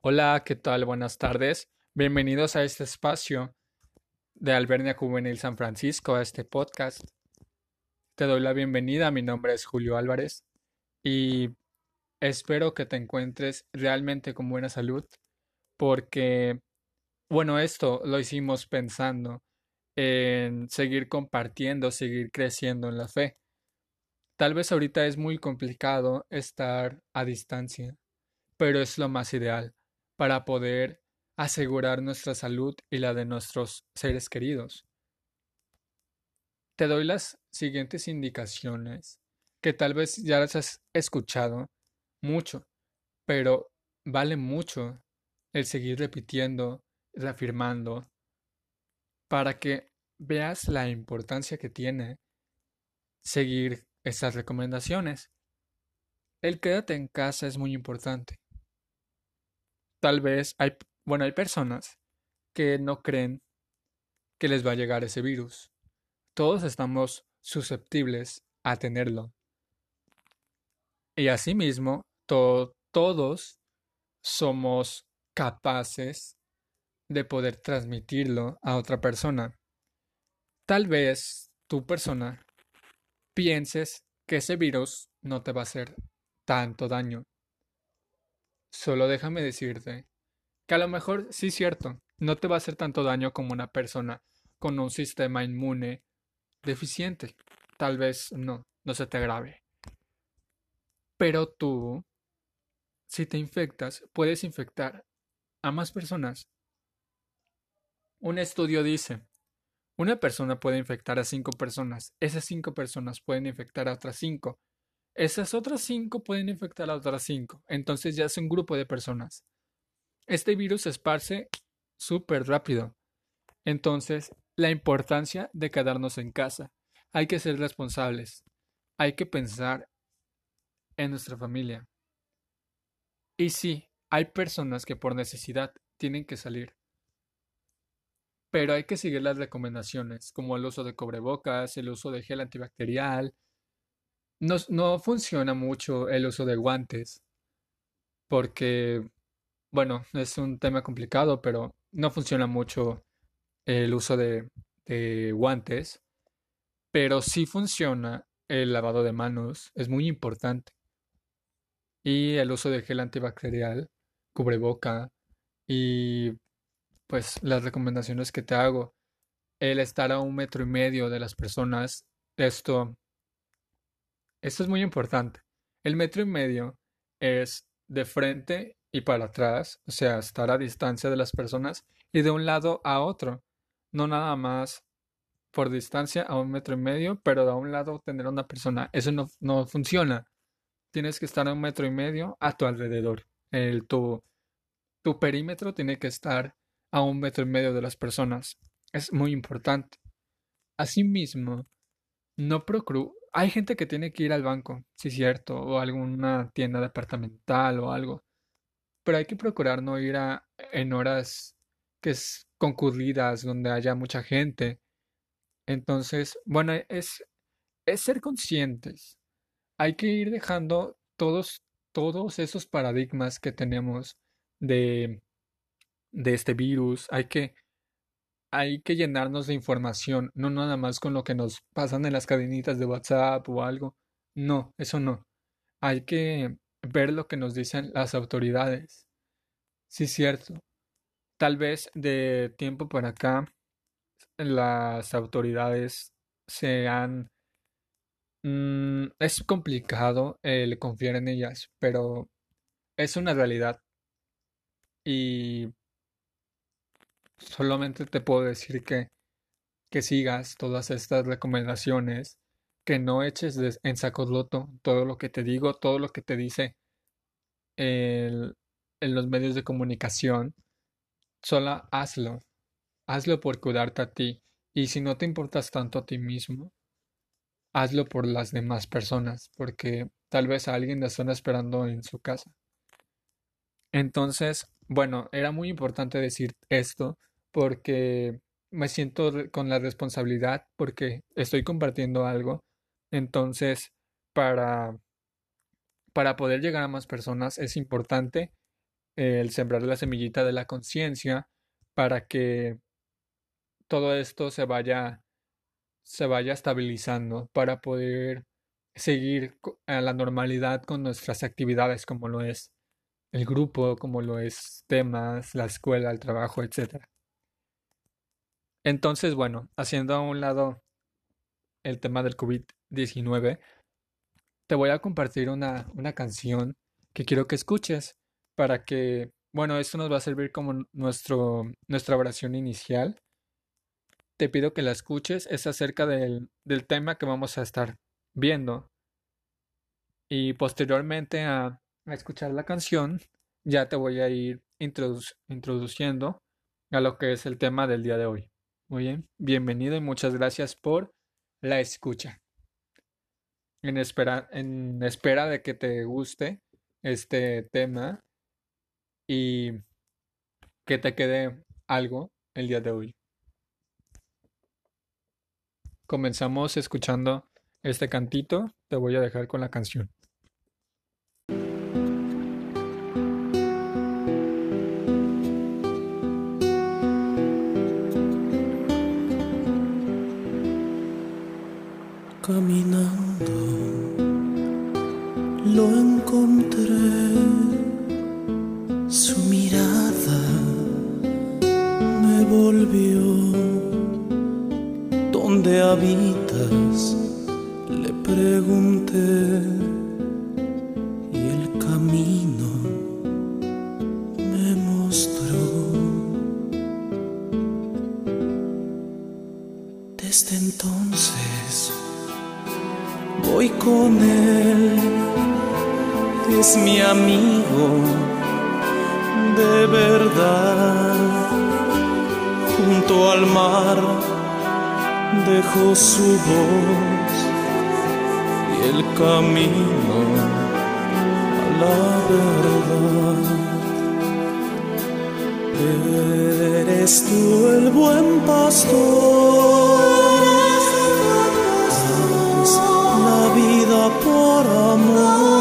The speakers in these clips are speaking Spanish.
Hola, ¿qué tal? Buenas tardes. Bienvenidos a este espacio de Albernia Juvenil San Francisco, a este podcast. Te doy la bienvenida, mi nombre es Julio Álvarez y espero que te encuentres realmente con buena salud porque, bueno, esto lo hicimos pensando en seguir compartiendo, seguir creciendo en la fe. Tal vez ahorita es muy complicado estar a distancia, pero es lo más ideal para poder asegurar nuestra salud y la de nuestros seres queridos. Te doy las siguientes indicaciones que tal vez ya las has escuchado mucho, pero vale mucho el seguir repitiendo, reafirmando, para que veas la importancia que tiene seguir estas recomendaciones. El quédate en casa es muy importante. Tal vez hay, bueno, hay personas que no creen que les va a llegar ese virus. Todos estamos susceptibles a tenerlo. Y asimismo, todos somos capaces de poder transmitirlo a otra persona. Tal vez tu persona pienses que ese virus no te va a hacer tanto daño. Solo déjame decirte que a lo mejor sí es cierto, no te va a hacer tanto daño como una persona con un sistema inmune deficiente. Tal vez no, no se te agrave. Pero tú, si te infectas, puedes infectar a más personas. Un estudio dice, una persona puede infectar a cinco personas, esas cinco personas pueden infectar a otras cinco, esas otras cinco pueden infectar a otras cinco, entonces ya es un grupo de personas. Este virus se esparce súper rápido. Entonces, la importancia de quedarnos en casa. Hay que ser responsables. Hay que pensar en nuestra familia. Y sí, hay personas que por necesidad tienen que salir. Pero hay que seguir las recomendaciones, como el uso de cobrebocas, el uso de gel antibacterial, no, no funciona mucho el uso de guantes porque, bueno, es un tema complicado, pero no funciona mucho el uso de, de guantes, pero sí funciona el lavado de manos, es muy importante. Y el uso de gel antibacterial, cubreboca y pues las recomendaciones que te hago. El estar a un metro y medio de las personas, esto esto es muy importante. El metro y medio es de frente y para atrás, o sea, estar a distancia de las personas y de un lado a otro. No nada más por distancia a un metro y medio, pero de un lado tener una persona. Eso no, no funciona. Tienes que estar a un metro y medio a tu alrededor. El, tu, tu perímetro tiene que estar a un metro y medio de las personas. Es muy importante. Asimismo, no procuro, hay gente que tiene que ir al banco, sí cierto, o a alguna tienda departamental o algo, pero hay que procurar no ir a, en horas que es concurridas, donde haya mucha gente. Entonces, bueno, es, es ser conscientes. Hay que ir dejando todos, todos esos paradigmas que tenemos de, de este virus. Hay que hay que llenarnos de información, no nada más con lo que nos pasan en las cadenitas de WhatsApp o algo. No, eso no. Hay que ver lo que nos dicen las autoridades. Sí, cierto. Tal vez de tiempo para acá las autoridades se han... Mm, es complicado el confiar en ellas, pero es una realidad. Y Solamente te puedo decir que, que sigas todas estas recomendaciones, que no eches en saco roto todo lo que te digo, todo lo que te dice en los medios de comunicación. Solo hazlo. Hazlo por cuidarte a ti. Y si no te importas tanto a ti mismo, hazlo por las demás personas, porque tal vez a alguien te están esperando en su casa. Entonces, bueno, era muy importante decir esto porque me siento con la responsabilidad porque estoy compartiendo algo. Entonces, para, para poder llegar a más personas es importante el sembrar la semillita de la conciencia para que todo esto se vaya se vaya estabilizando para poder seguir a la normalidad con nuestras actividades como lo es el grupo, como lo es temas, la escuela, el trabajo, etc. Entonces, bueno, haciendo a un lado el tema del COVID-19, te voy a compartir una, una canción que quiero que escuches para que, bueno, esto nos va a servir como nuestro, nuestra oración inicial. Te pido que la escuches, es acerca del, del tema que vamos a estar viendo. Y posteriormente a, a escuchar la canción, ya te voy a ir introduciendo a lo que es el tema del día de hoy. Muy bien, bienvenido y muchas gracias por la escucha. En espera, en espera de que te guste este tema y que te quede algo el día de hoy. Comenzamos escuchando este cantito, te voy a dejar con la canción. Caminando lo encontré, su mirada me volvió. ¿Dónde habitas? Le pregunté dejó su voz y el camino a la verdad. Eres tú el buen pastor la vida por amor.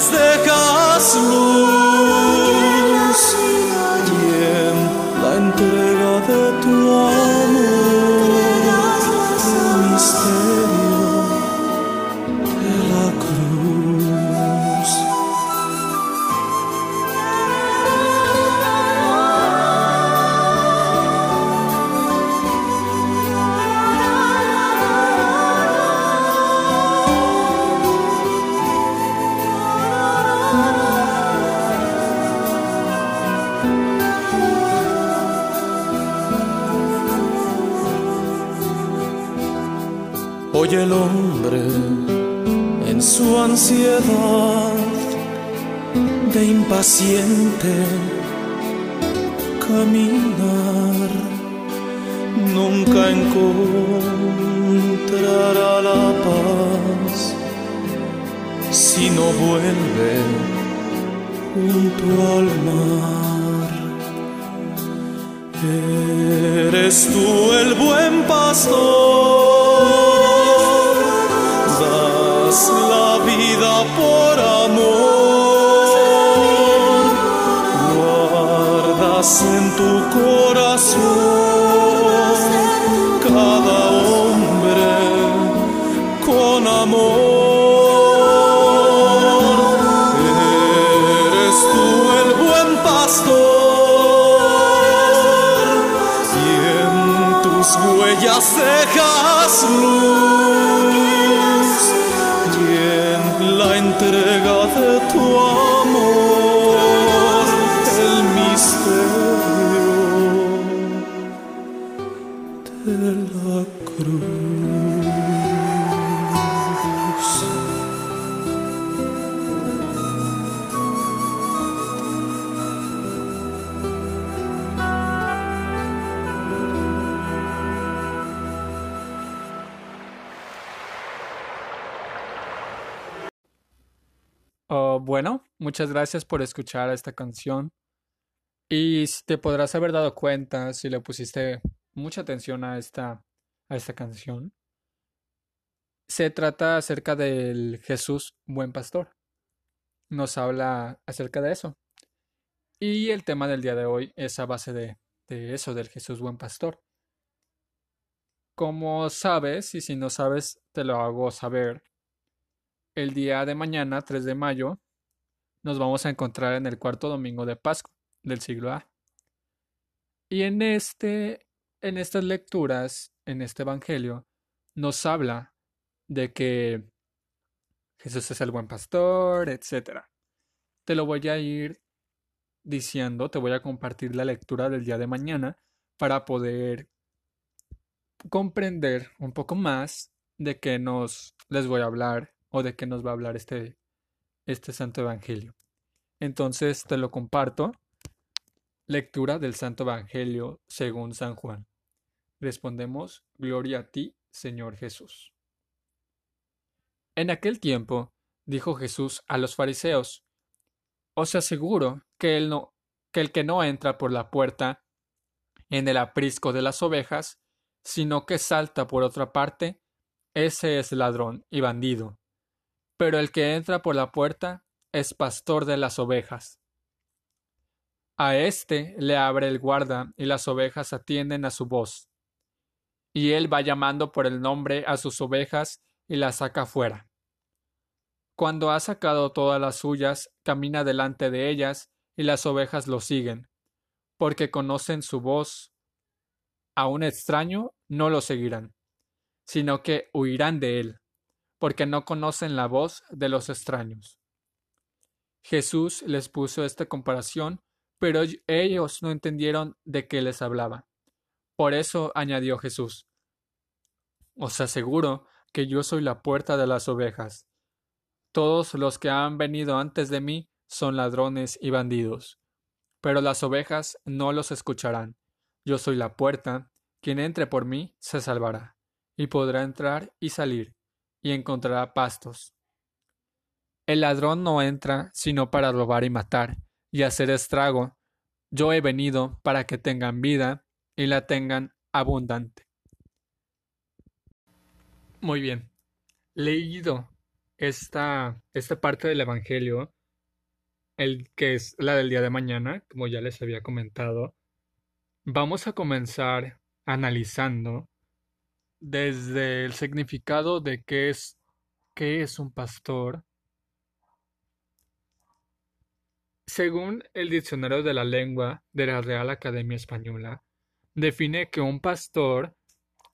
Huellas dejas impaciente caminar nunca encontrará la paz si no vuelve junto al mar. Eres tú el buen pastor, das la vida por amor, huellas dejas luz y en la entrega de tu amor muchas gracias por escuchar esta canción. Y te podrás haber dado cuenta si le pusiste mucha atención a esta, a esta canción. Se trata acerca del Jesús buen pastor. Nos habla acerca de eso. Y el tema del día de hoy es a base de, de eso, del Jesús buen pastor. Como sabes, y si no sabes, te lo hago saber, el día de mañana, 3 de mayo, nos vamos a encontrar en el cuarto domingo de Pascua del siglo A. Y en este en estas lecturas, en este evangelio, nos habla de que Jesús es el buen pastor, etc. Te lo voy a ir diciendo, te voy a compartir la lectura del día de mañana para poder comprender un poco más de qué nos les voy a hablar o de qué nos va a hablar este, este Santo Evangelio. Entonces te lo comparto. Lectura del Santo Evangelio según San Juan. Respondemos, Gloria a ti, Señor Jesús. En aquel tiempo, dijo Jesús a los fariseos, Os aseguro que el, no, que el que no entra por la puerta en el aprisco de las ovejas, sino que salta por otra parte, ese es ladrón y bandido pero el que entra por la puerta es pastor de las ovejas. A éste le abre el guarda y las ovejas atienden a su voz. Y él va llamando por el nombre a sus ovejas y las saca fuera. Cuando ha sacado todas las suyas, camina delante de ellas y las ovejas lo siguen, porque conocen su voz. A un extraño no lo seguirán, sino que huirán de él porque no conocen la voz de los extraños. Jesús les puso esta comparación, pero ellos no entendieron de qué les hablaba. Por eso añadió Jesús, Os aseguro que yo soy la puerta de las ovejas. Todos los que han venido antes de mí son ladrones y bandidos, pero las ovejas no los escucharán. Yo soy la puerta, quien entre por mí se salvará, y podrá entrar y salir y encontrará pastos. El ladrón no entra sino para robar y matar, y hacer estrago. Yo he venido para que tengan vida y la tengan abundante. Muy bien. Leído esta, esta parte del Evangelio, el que es la del día de mañana, como ya les había comentado, vamos a comenzar analizando desde el significado de qué es, qué es un pastor. Según el diccionario de la lengua de la Real Academia Española, define que un pastor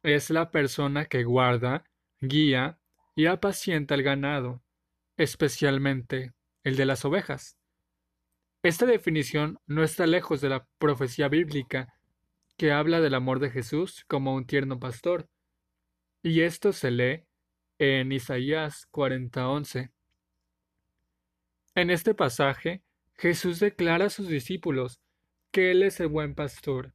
es la persona que guarda, guía y apacienta el ganado, especialmente el de las ovejas. Esta definición no está lejos de la profecía bíblica que habla del amor de Jesús como un tierno pastor, y esto se lee en Isaías 40:11. En este pasaje, Jesús declara a sus discípulos que Él es el buen pastor,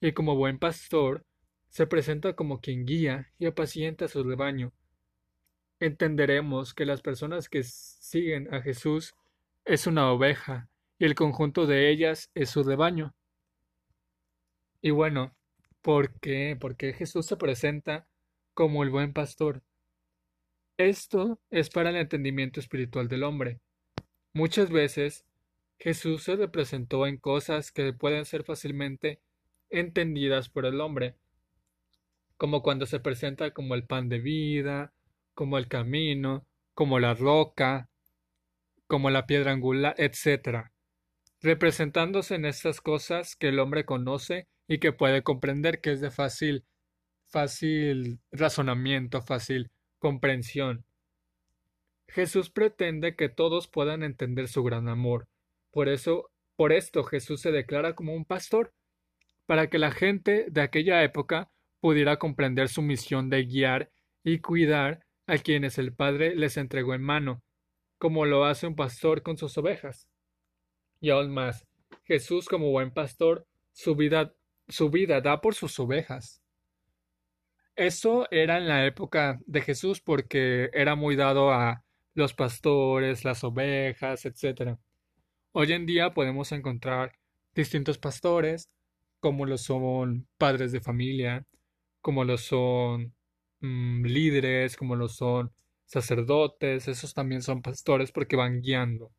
y como buen pastor, se presenta como quien guía y apacienta a su rebaño. Entenderemos que las personas que siguen a Jesús es una oveja, y el conjunto de ellas es su rebaño. Y bueno, ¿por qué? Porque Jesús se presenta como el buen pastor. Esto es para el entendimiento espiritual del hombre. Muchas veces Jesús se representó en cosas que pueden ser fácilmente entendidas por el hombre, como cuando se presenta como el pan de vida, como el camino, como la roca, como la piedra angular, etc., representándose en estas cosas que el hombre conoce y que puede comprender que es de fácil fácil razonamiento, fácil comprensión. Jesús pretende que todos puedan entender su gran amor. Por eso, por esto Jesús se declara como un pastor, para que la gente de aquella época pudiera comprender su misión de guiar y cuidar a quienes el Padre les entregó en mano, como lo hace un pastor con sus ovejas. Y aún más, Jesús como buen pastor, su vida, su vida da por sus ovejas. Eso era en la época de Jesús porque era muy dado a los pastores, las ovejas, etc. Hoy en día podemos encontrar distintos pastores, como lo son padres de familia, como lo son mm, líderes, como lo son sacerdotes, esos también son pastores porque van guiando.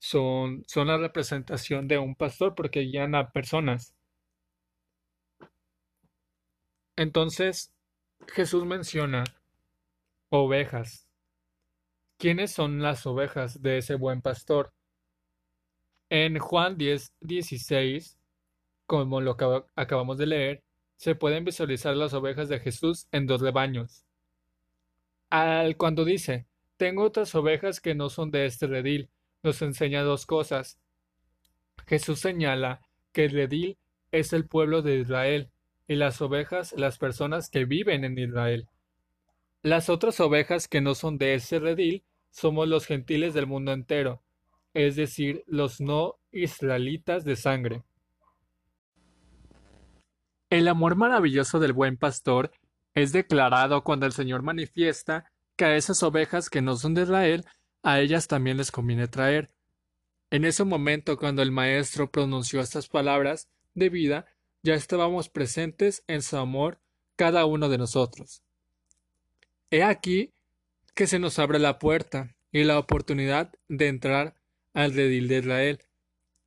Son, son la representación de un pastor porque guían a personas. Entonces, Jesús menciona ovejas. ¿Quiénes son las ovejas de ese buen pastor? En Juan 10, 16, como lo acabamos de leer, se pueden visualizar las ovejas de Jesús en dos rebaños. Al cuando dice, tengo otras ovejas que no son de este redil, nos enseña dos cosas. Jesús señala que el redil es el pueblo de Israel y las ovejas las personas que viven en Israel. Las otras ovejas que no son de ese redil somos los gentiles del mundo entero, es decir, los no israelitas de sangre. El amor maravilloso del buen pastor es declarado cuando el Señor manifiesta que a esas ovejas que no son de Israel, a ellas también les conviene traer. En ese momento, cuando el Maestro pronunció estas palabras de vida, ya estábamos presentes en su amor cada uno de nosotros. He aquí que se nos abre la puerta y la oportunidad de entrar al redil de Israel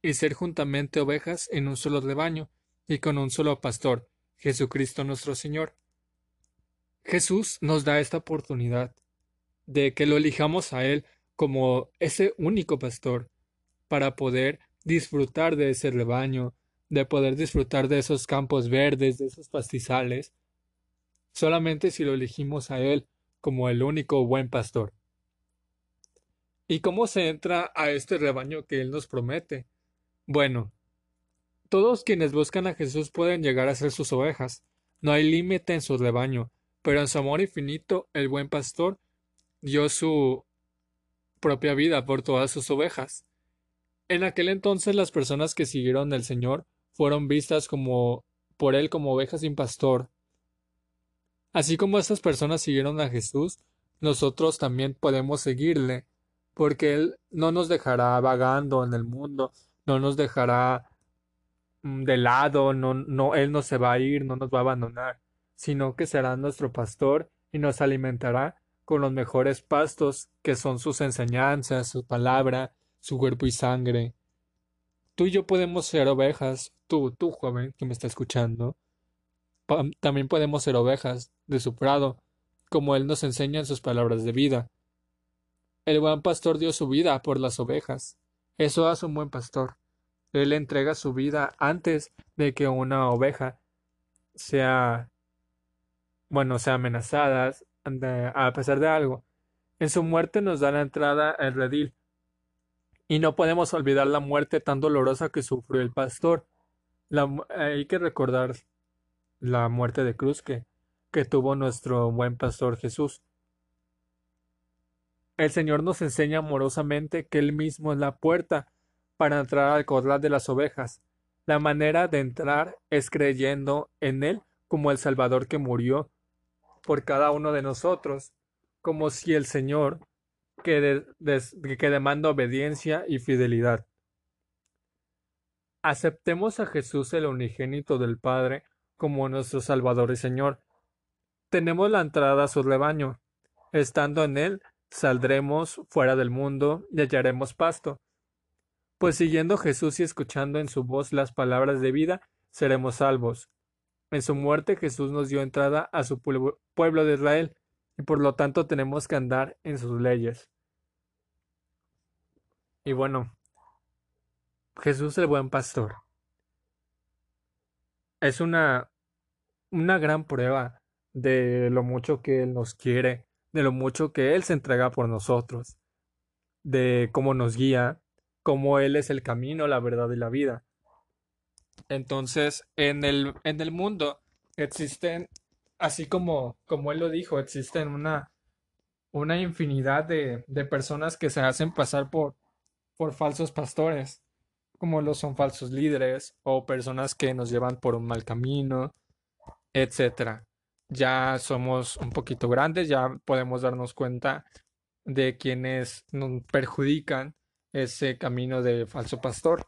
y ser juntamente ovejas en un solo rebaño, y con un solo pastor, Jesucristo nuestro Señor. Jesús nos da esta oportunidad de que lo elijamos a Él como ese único pastor para poder disfrutar de ese rebaño, de poder disfrutar de esos campos verdes, de esos pastizales, solamente si lo elegimos a Él como el único buen pastor. ¿Y cómo se entra a este rebaño que Él nos promete? Bueno, todos quienes buscan a Jesús pueden llegar a ser sus ovejas. No hay límite en su rebaño, pero en su amor infinito el buen pastor dio su propia vida por todas sus ovejas. En aquel entonces las personas que siguieron al Señor fueron vistas como por él como ovejas sin pastor. Así como estas personas siguieron a Jesús, nosotros también podemos seguirle, porque Él no nos dejará vagando en el mundo, no nos dejará Mm, de lado, no, no, Él no se va a ir, no nos va a abandonar, sino que será nuestro pastor y nos alimentará con los mejores pastos que son sus enseñanzas, su palabra, su cuerpo y sangre. Tú y yo podemos ser ovejas, tú, tú joven que me está escuchando, también podemos ser ovejas de su prado, como Él nos enseña en sus palabras de vida. El buen pastor dio su vida por las ovejas. Eso hace un buen pastor. Él entrega su vida antes de que una oveja sea, bueno, sea amenazada a pesar de algo. En su muerte nos da la entrada al redil. Y no podemos olvidar la muerte tan dolorosa que sufrió el pastor. hay que recordar la muerte de cruz que, que tuvo nuestro buen pastor Jesús. El Señor nos enseña amorosamente que Él mismo es la puerta para entrar al corral de las ovejas. La manera de entrar es creyendo en Él como el Salvador que murió por cada uno de nosotros, como si el Señor que, que demanda obediencia y fidelidad. Aceptemos a Jesús el unigénito del Padre como nuestro Salvador y Señor. Tenemos la entrada a su rebaño. Estando en Él, saldremos fuera del mundo y hallaremos pasto pues siguiendo Jesús y escuchando en su voz las palabras de vida, seremos salvos. En su muerte Jesús nos dio entrada a su pueblo de Israel, y por lo tanto tenemos que andar en sus leyes. Y bueno, Jesús el buen pastor. Es una, una gran prueba de lo mucho que Él nos quiere, de lo mucho que Él se entrega por nosotros, de cómo nos guía, como Él es el camino, la verdad y la vida. Entonces, en el, en el mundo existen, así como, como Él lo dijo, existen una, una infinidad de, de personas que se hacen pasar por, por falsos pastores, como lo son falsos líderes o personas que nos llevan por un mal camino, etcétera. Ya somos un poquito grandes, ya podemos darnos cuenta de quienes nos perjudican ese camino de falso pastor.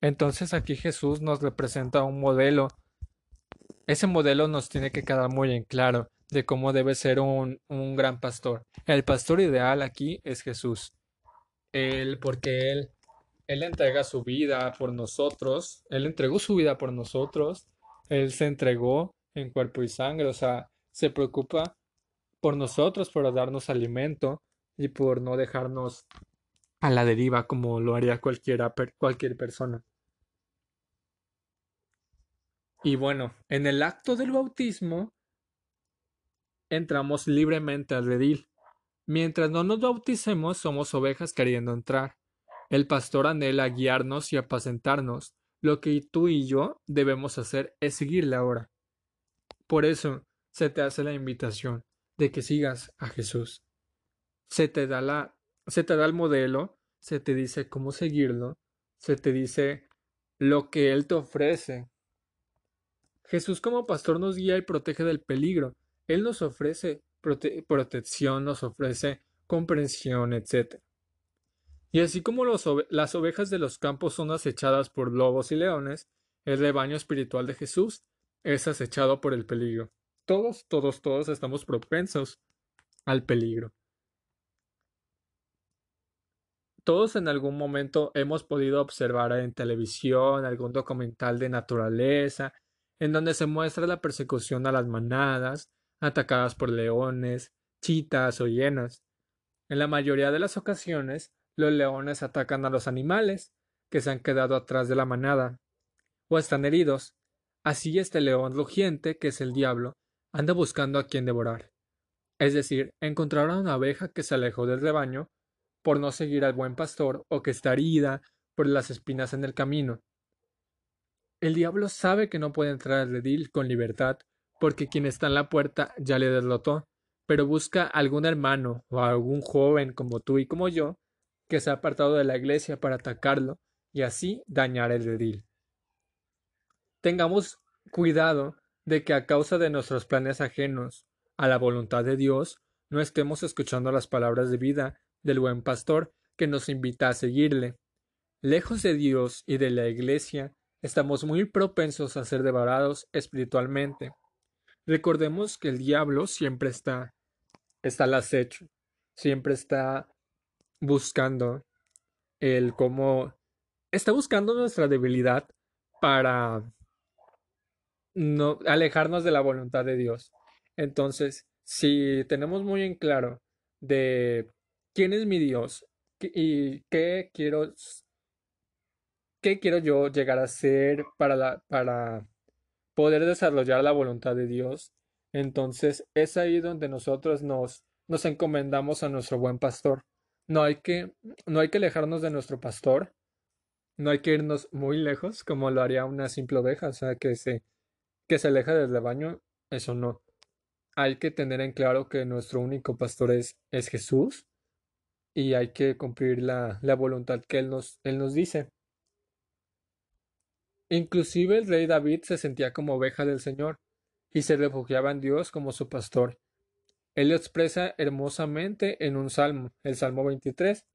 Entonces aquí Jesús nos representa un modelo. Ese modelo nos tiene que quedar muy en claro de cómo debe ser un, un gran pastor. El pastor ideal aquí es Jesús. Él, porque Él, Él entrega su vida por nosotros, Él entregó su vida por nosotros, Él se entregó en cuerpo y sangre, o sea, se preocupa por nosotros, por darnos alimento y por no dejarnos a la deriva como lo haría cualquiera, cualquier persona. Y bueno, en el acto del bautismo entramos libremente al redil. Mientras no nos bauticemos, somos ovejas queriendo entrar. El pastor anhela guiarnos y apacentarnos. Lo que tú y yo debemos hacer es seguirle ahora. Por eso se te hace la invitación de que sigas a Jesús. Se te da la se te da el modelo, se te dice cómo seguirlo, se te dice lo que él te ofrece. Jesús como pastor nos guía y protege del peligro. Él nos ofrece protección, nos ofrece comprensión, etc. Y así como las ovejas de los campos son acechadas por lobos y leones, el rebaño espiritual de Jesús es acechado por el peligro. Todos, todos, todos estamos propensos al peligro. Todos en algún momento hemos podido observar en televisión algún documental de naturaleza en donde se muestra la persecución a las manadas, atacadas por leones, chitas o hienas. En la mayoría de las ocasiones, los leones atacan a los animales que se han quedado atrás de la manada, o están heridos. Así este león rugiente, que es el diablo, anda buscando a quien devorar. Es decir, encontrar a una abeja que se alejó del rebaño por no seguir al buen pastor o que está herida por las espinas en el camino. El diablo sabe que no puede entrar al redil con libertad porque quien está en la puerta ya le derrotó, pero busca algún hermano o algún joven como tú y como yo que se ha apartado de la iglesia para atacarlo y así dañar el redil. Tengamos cuidado de que a causa de nuestros planes ajenos a la voluntad de Dios no estemos escuchando las palabras de vida del buen pastor que nos invita a seguirle. Lejos de Dios y de la Iglesia, estamos muy propensos a ser devorados espiritualmente. Recordemos que el diablo siempre está, está al acecho, siempre está buscando el cómo, está buscando nuestra debilidad para no alejarnos de la voluntad de Dios. Entonces, si tenemos muy en claro de quién es mi Dios y qué quiero qué quiero yo llegar a ser para la, para poder desarrollar la voluntad de Dios, entonces es ahí donde nosotros nos encomendamos a nuestro buen pastor. No hay que no hay que alejarnos de nuestro pastor, no hay que irnos muy lejos como lo haría una simple oveja, o sea, que se que se aleja del rebaño, eso no. Hay que tener en claro que nuestro único pastor es, es Jesús y hay que cumplir la, la voluntad que él nos, él nos dice. Inclusive el rey David se sentía como oveja del Señor y se refugiaba en Dios como su pastor. Él lo expresa hermosamente en un salmo, el Salmo 23,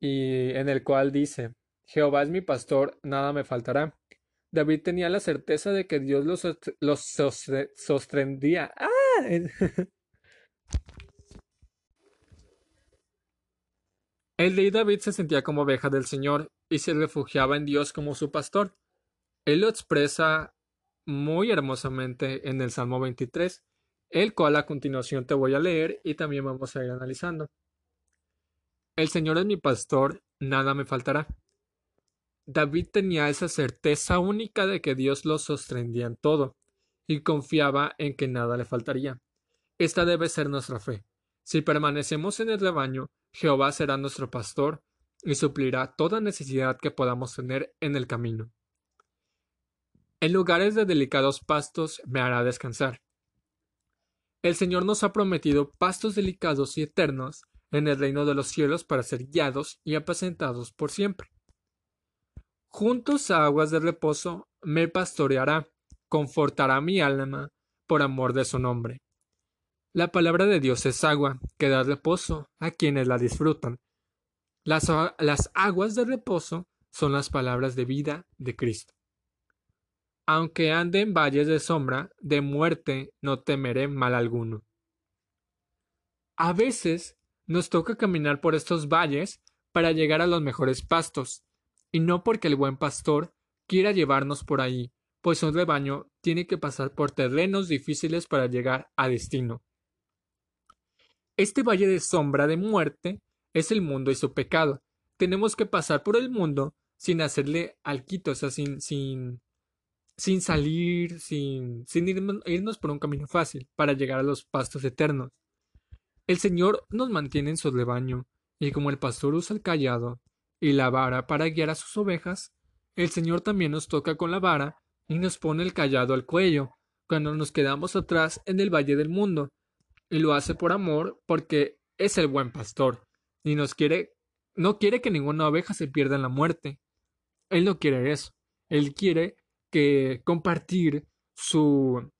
y en el cual dice, Jehová es mi pastor, nada me faltará. David tenía la certeza de que Dios los, los. ¡Ah! El rey David se sentía como oveja del Señor y se refugiaba en Dios como su pastor. Él lo expresa muy hermosamente en el Salmo 23, el cual a continuación te voy a leer y también vamos a ir analizando. El Señor es mi pastor, nada me faltará. David tenía esa certeza única de que Dios lo sostendría en todo, y confiaba en que nada le faltaría. Esta debe ser nuestra fe. Si permanecemos en el rebaño, Jehová será nuestro pastor y suplirá toda necesidad que podamos tener en el camino. En lugares de delicados pastos me hará descansar. El Señor nos ha prometido pastos delicados y eternos en el reino de los cielos para ser guiados y apacentados por siempre. Juntos a aguas de reposo me pastoreará, confortará mi alma por amor de su nombre. La palabra de Dios es agua que da reposo a quienes la disfrutan. Las, las aguas de reposo son las palabras de vida de Cristo. Aunque ande en valles de sombra, de muerte no temeré mal alguno. A veces nos toca caminar por estos valles para llegar a los mejores pastos, y no porque el buen pastor quiera llevarnos por ahí, pues un rebaño tiene que pasar por terrenos difíciles para llegar a destino. Este valle de sombra de muerte es el mundo y su pecado. Tenemos que pasar por el mundo sin hacerle alquito, o sea, sin, sin, sin salir, sin, sin irnos por un camino fácil para llegar a los pastos eternos. El Señor nos mantiene en su rebaño, y como el pastor usa el callado y la vara para guiar a sus ovejas, el Señor también nos toca con la vara y nos pone el callado al cuello cuando nos quedamos atrás en el valle del mundo, y lo hace por amor porque es el buen pastor, y nos quiere, no quiere que ninguna oveja se pierda en la muerte. Él no quiere eso. Él quiere que compartir su,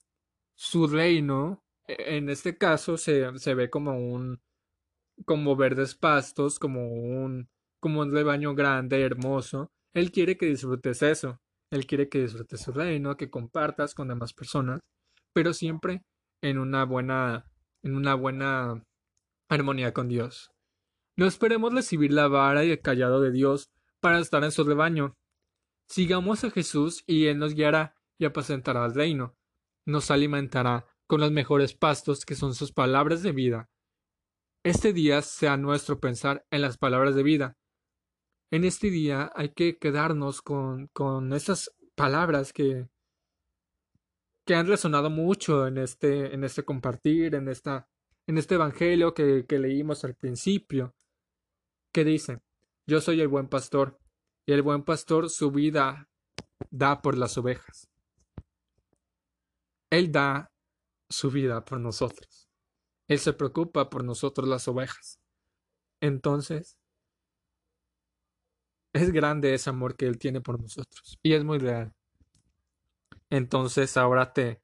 su reino e-, en este caso se, se ve como un como verdes pastos, como un como un rebaño grande, hermoso. Él quiere que disfrutes eso. Él quiere que disfrutes su reino, que compartas con demás personas, pero siempre en una buena en una buena armonía con Dios. No esperemos recibir la vara y el callado de Dios para estar en su rebaño. Sigamos a Jesús y Él nos guiará y apacentará al reino. Nos alimentará con los mejores pastos que son sus palabras de vida. Este día sea nuestro pensar en las palabras de vida. En este día hay que quedarnos con, con esas palabras que, que han resonado mucho en este, en este compartir, en, esta, en este evangelio que, que leímos al principio, que dice, yo soy el buen pastor, y el buen pastor su vida da por las ovejas. Él da su vida por nosotros. Él se preocupa por nosotros las ovejas. Entonces, es grande ese amor que Él tiene por nosotros y es muy real. Entonces ahora te,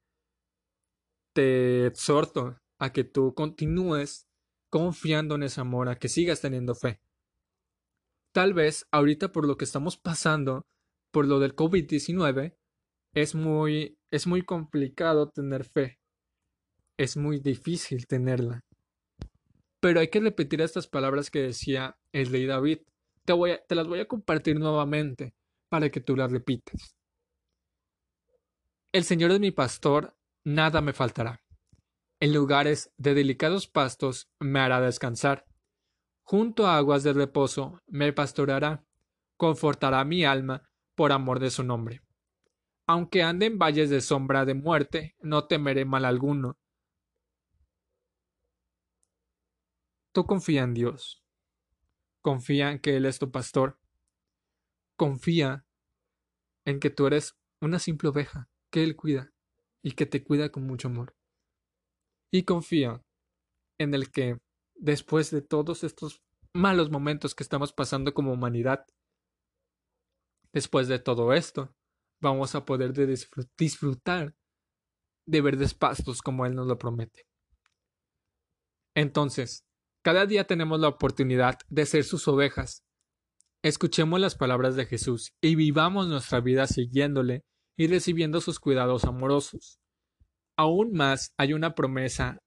te exhorto a que tú continúes confiando en ese amor, a que sigas teniendo fe. Tal vez ahorita por lo que estamos pasando, por lo del COVID-19, es muy, es muy complicado tener fe es muy difícil tenerla. Pero hay que repetir estas palabras que decía el rey David. Te, voy te las voy a compartir nuevamente para que tú las repitas. El Señor es mi pastor, nada me faltará. En lugares de delicados pastos me hará descansar. Junto a aguas de reposo me pastoreará, confortará mi alma por amor de su nombre. Aunque ande en valles de sombra de muerte, no temeré mal alguno, Tú confía en Dios. Confía en que Él es tu pastor. Confía en que tú eres una simple oveja que Él cuida y que te cuida con mucho amor. Y confía en el que después de todos estos malos momentos que estamos pasando como humanidad, después de todo esto, vamos a poder disfrutar de verdes pastos como Él nos lo promete. Entonces, cada día tenemos la oportunidad de ser sus ovejas. Escuchemos las palabras de Jesús y vivamos nuestra vida siguiéndole y recibiendo sus cuidados amorosos. Aún más hay una promesa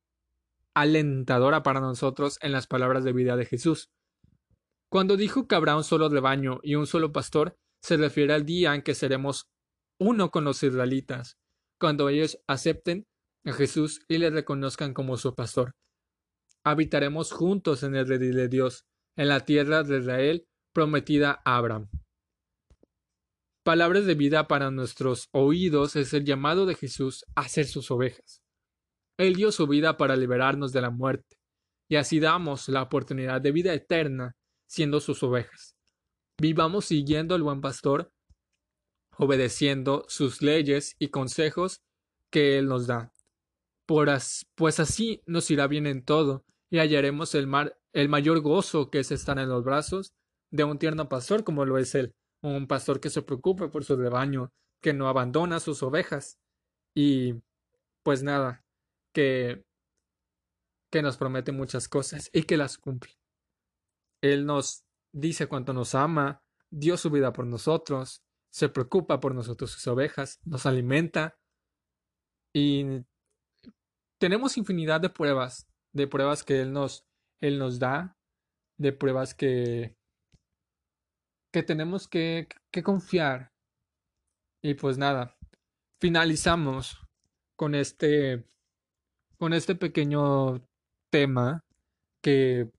alentadora para nosotros en las palabras de vida de Jesús. Cuando dijo que habrá un solo rebaño y un solo pastor, se refiere al día en que seremos uno con los israelitas, cuando ellos acepten a Jesús y le reconozcan como su pastor habitaremos juntos en el redil de Dios, en la tierra de Israel prometida a Abraham. Palabras de vida para nuestros oídos es el llamado de Jesús a ser sus ovejas. Él dio su vida para liberarnos de la muerte, y así damos la oportunidad de vida eterna siendo sus ovejas. Vivamos siguiendo al buen pastor, obedeciendo sus leyes y consejos que Él nos da. pues así nos irá bien en todo, y hallaremos el, mar, el mayor gozo que es estar en los brazos de un tierno pastor como lo es él, un pastor que se preocupe por su rebaño, que no abandona sus ovejas. Y pues nada, que que nos promete muchas cosas y que las cumple. Él nos dice cuánto nos ama, dio su vida por nosotros, se preocupa por nosotros sus ovejas, nos alimenta y tenemos infinidad de pruebas, de pruebas que Él nos, Él nos da, de pruebas que, que tenemos que, que confiar. Y pues nada, finalizamos con este, con este pequeño tema que,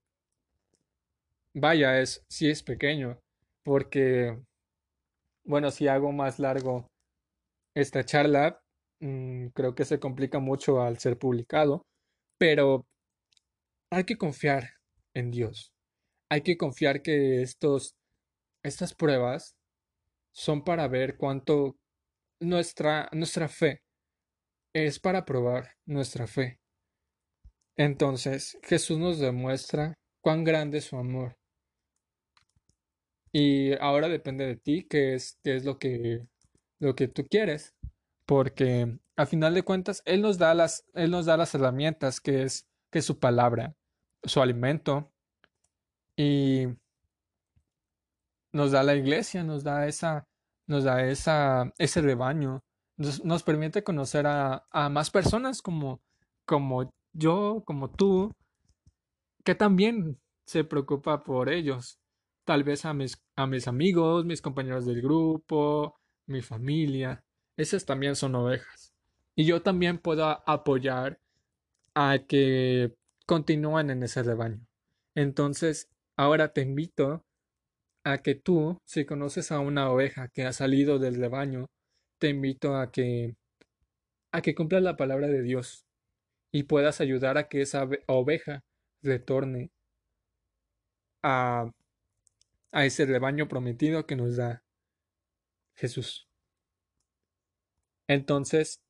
vaya, es, sí es pequeño, porque, bueno, si hago más largo esta charla, mm, creo que se complica mucho al ser publicado, pero hay que confiar en Dios. Hay que confiar que estos, estas pruebas son para ver cuánto nuestra, nuestra fe es para probar nuestra fe. Entonces Jesús nos demuestra cuán grande es su amor. Y ahora depende de ti qué es, qué es lo que, lo que tú quieres. Porque a final de cuentas, Él nos da las, Él nos da las herramientas que es, que es su palabra, su alimento. Y nos da la iglesia, nos da esa, nos da esa, ese rebaño. Nos, permite conocer a, a más personas como, como yo, como tú, que también se preocupa por ellos. Tal vez a mis, a mis amigos, mis compañeros del grupo, mi familia. Esas también son ovejas. Y yo también puedo apoyar a que continúen en ese rebaño. Entonces, ahora te invito a que tú, si conoces a una oveja que ha salido del rebaño, te invito a que a que cumplas la palabra de Dios y puedas ayudar a que esa oveja retorne a, a ese rebaño prometido que nos da Jesús. Entonces,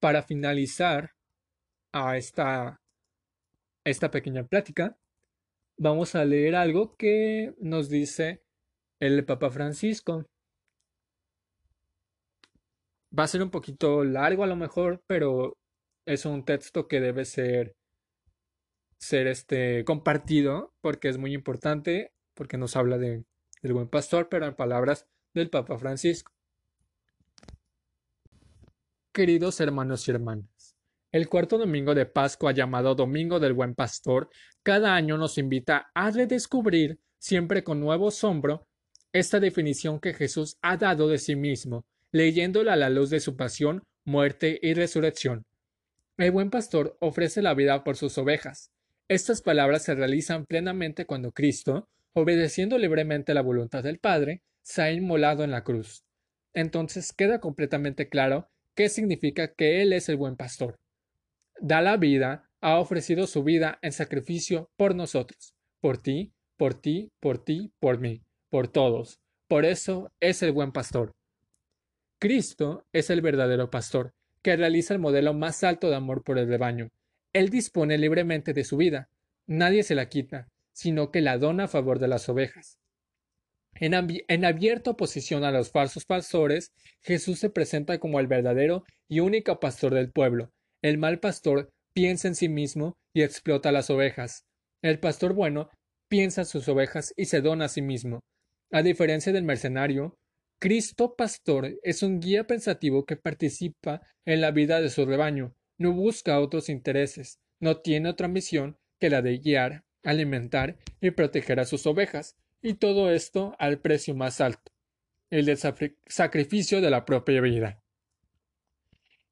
para finalizar a esta, esta pequeña plática, vamos a leer algo que nos dice el Papa Francisco. Va a ser un poquito largo a lo mejor, pero es un texto que debe ser ser este compartido porque es muy importante porque nos habla de, del buen pastor pero en palabras del Papa Francisco queridos hermanos y hermanas el cuarto domingo de Pascua llamado Domingo del Buen Pastor cada año nos invita a redescubrir siempre con nuevo asombro esta definición que Jesús ha dado de sí mismo leyéndola a la luz de su pasión muerte y resurrección el buen pastor ofrece la vida por sus ovejas. Estas palabras se realizan plenamente cuando Cristo, obedeciendo libremente la voluntad del Padre, se ha inmolado en la cruz. Entonces queda completamente claro qué significa que Él es el buen pastor. Da la vida, ha ofrecido su vida en sacrificio por nosotros, por ti, por ti, por ti, por mí, por todos. Por eso es el buen pastor. Cristo es el verdadero pastor, que realiza el modelo más alto de amor por el rebaño. Él dispone libremente de su vida, nadie se la quita, sino que la dona a favor de las ovejas. En, en, abierta oposición a los falsos pastores, Jesús se presenta como el verdadero y único pastor del pueblo. El mal pastor piensa en sí mismo y explota las ovejas. El pastor bueno piensa en sus ovejas y se dona a sí mismo. A diferencia del mercenario, Cristo Pastor es un guía pensativo que participa en la vida de su rebaño, no busca otros intereses, no tiene otra misión que la de guiar, alimentar y proteger a sus ovejas, y todo esto al precio más alto, el del sacrificio de la propia vida.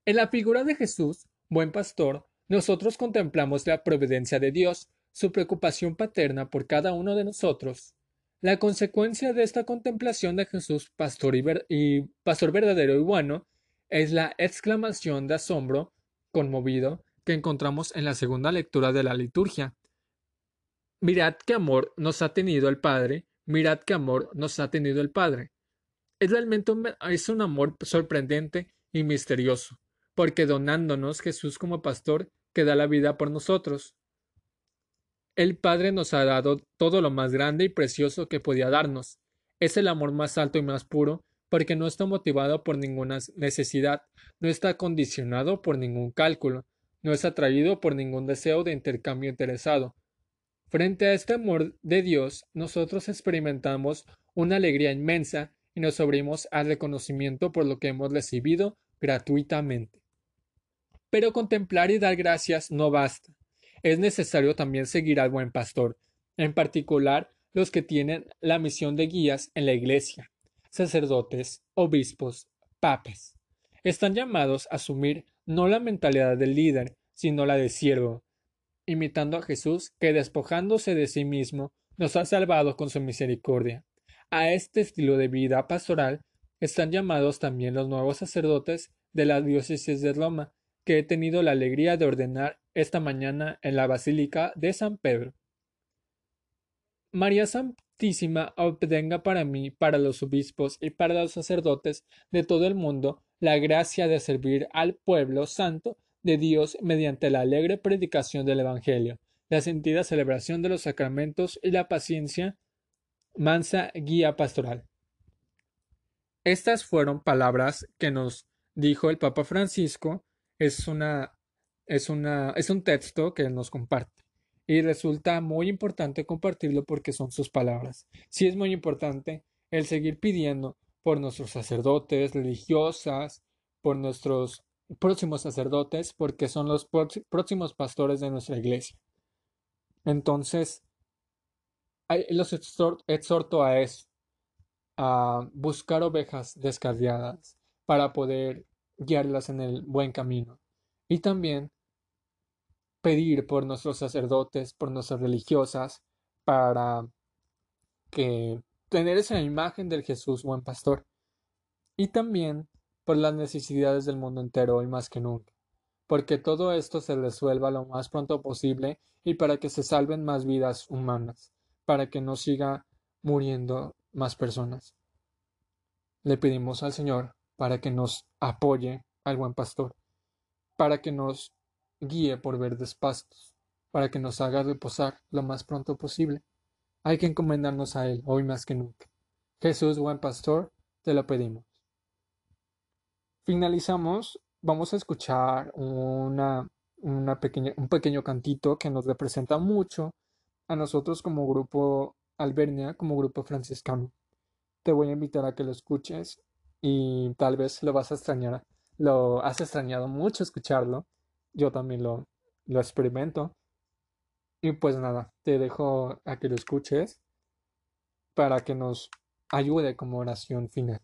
En la figura de Jesús, buen pastor, nosotros contemplamos la providencia de Dios, su preocupación paterna por cada uno de nosotros, la consecuencia de esta contemplación de Jesús, pastor, y, pastor verdadero y bueno, es la exclamación de asombro conmovido que encontramos en la segunda lectura de la liturgia. Mirad qué amor nos ha tenido el Padre, mirad qué amor nos ha tenido el Padre. Es realmente es un amor sorprendente y misterioso, porque donándonos Jesús como pastor que da la vida por nosotros, el Padre nos ha dado todo lo más grande y precioso que podía darnos. Es el amor más alto y más puro, porque no está motivado por ninguna necesidad, no está condicionado por ningún cálculo, no es atraído por ningún deseo de intercambio interesado. Frente a este amor de Dios, nosotros experimentamos una alegría inmensa y nos abrimos al reconocimiento por lo que hemos recibido gratuitamente. Pero contemplar y dar gracias no basta. Es necesario también seguir al buen pastor, en particular los que tienen la misión de guías en la Iglesia, sacerdotes, obispos, papas. Están llamados a asumir no la mentalidad del líder, sino la de siervo, imitando a Jesús que despojándose de sí mismo nos ha salvado con su misericordia. A este estilo de vida pastoral están llamados también los nuevos sacerdotes de la diócesis de Roma, que he tenido la alegría de ordenar esta mañana en la Basílica de San Pedro. María Santísima obtenga para mí, para los obispos y para los sacerdotes de todo el mundo la gracia de servir al pueblo santo de Dios mediante la alegre predicación del Evangelio, la sentida celebración de los sacramentos y la paciencia mansa guía pastoral. Estas fueron palabras que nos dijo el Papa Francisco. Es una es una es un texto que nos comparte y resulta muy importante compartirlo porque son sus palabras. Sí es muy importante el seguir pidiendo por nuestros sacerdotes, religiosas, por nuestros próximos sacerdotes, porque son los próximos pastores de nuestra iglesia. Entonces, los exhorto a eso, a buscar ovejas descarriadas para poder guiarlas en el buen camino. Y también pedir por nuestros sacerdotes, por nuestras religiosas, para que tener esa imagen del Jesús buen pastor. Y también por las necesidades del mundo entero hoy más que nunca. Porque todo esto se resuelva lo más pronto posible y para que se salven más vidas humanas para que no siga muriendo más personas. Le pedimos al Señor para que nos apoye al buen pastor, para que nos guíe por verdes pastos, para que nos haga reposar lo más pronto posible. Hay que encomendarnos a Él hoy más que nunca. Jesús, buen pastor, te lo pedimos. Finalizamos, vamos a escuchar una, una pequeña, un pequeño cantito que nos representa mucho a nosotros como grupo Albernia, como grupo franciscano. Te voy a invitar a que lo escuches y tal vez lo vas a extrañar. Lo has extrañado mucho escucharlo. Yo también lo, lo experimento. Y pues nada, te dejo a que lo escuches para que nos ayude como oración final.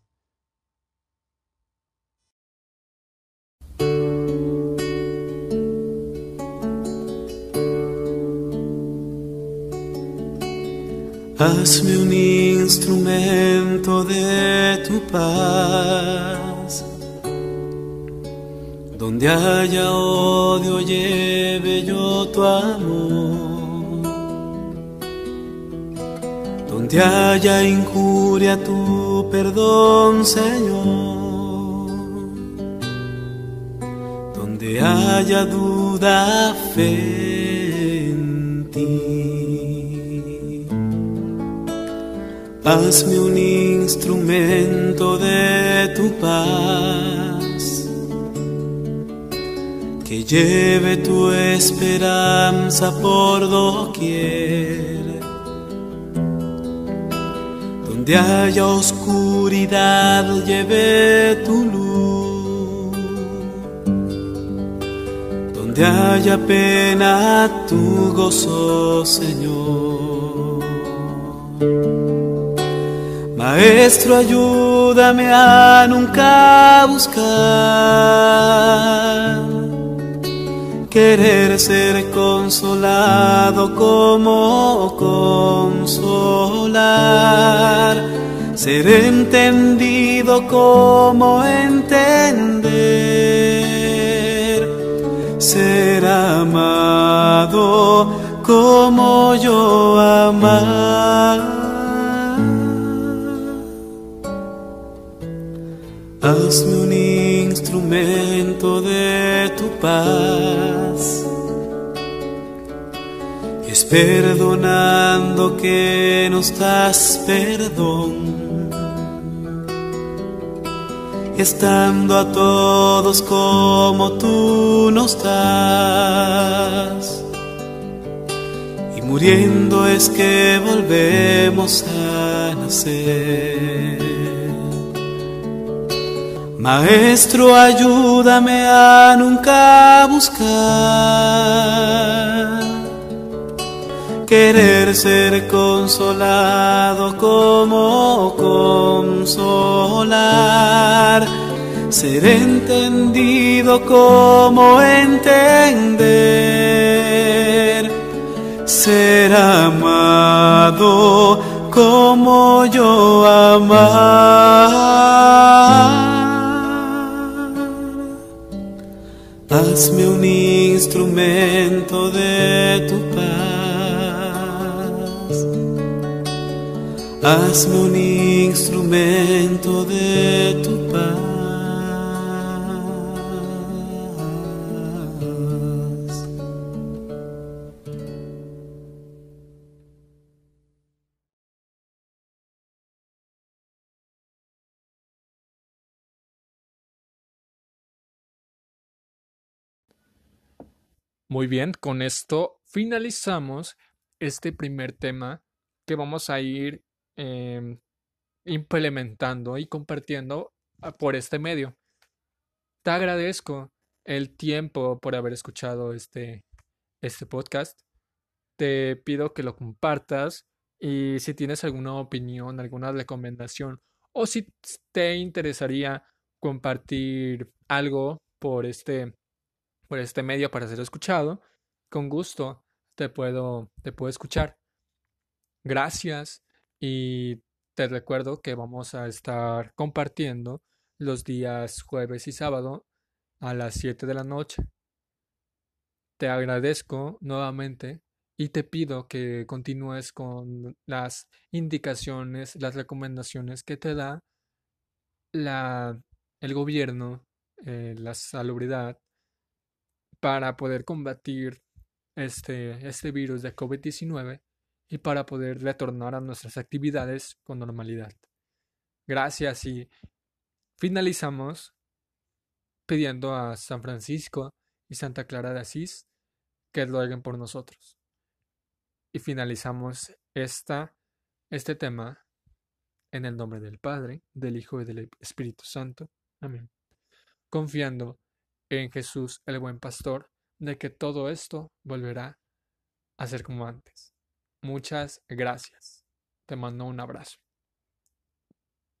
Hazme un instrumento de tu paz. Donde haya odio, lleve yo tu amor. Donde haya injuria, tu perdón, Señor. Donde haya duda, fe Hazme un instrumento de tu paz, que lleve tu esperanza por doquier. Donde haya oscuridad, lleve tu luz. Donde haya pena, tu gozo, Señor. Maestro, ayúdame a nunca buscar querer ser consolado como consolar, ser entendido como entender, ser amado como yo amar. Hazme un instrumento de tu paz. Es perdonando que nos das perdón. estando a todos como tú nos das. Y muriendo es que volvemos a nacer. Maestro, ayúdame a nunca buscar querer ser consolado como consolar, ser entendido como entender, ser amado como yo amar. Hazme un instrumento de tu paz. Hazme un instrumento de tu Muy bien, con esto finalizamos este primer tema que vamos a ir em, implementando y compartiendo ah, por este medio. Te agradezco el tiempo por haber escuchado este, este podcast. Te pido que lo compartas y si tienes alguna opinión, alguna recomendación o si te interesaría compartir algo por este por este medio para ser escuchado, con gusto te puedo, te puedo escuchar. Gracias y te recuerdo que vamos a estar compartiendo los días jueves y sábado a las 7 de la noche. Te agradezco nuevamente y te pido que continúes con las indicaciones, las recomendaciones que te da la, el gobierno, eh, la salubridad para poder combatir este, este virus de COVID-19 y para poder retornar a nuestras actividades con normalidad. Gracias y finalizamos pidiendo a San Francisco y Santa Clara de Asís que lo hagan por nosotros. Y finalizamos esta, este tema en el nombre del Padre, del Hijo y del Espíritu Santo. Amén. Confiando en Jesús el buen pastor, de que todo esto volverá a ser como antes. Muchas gracias. Te mando un abrazo.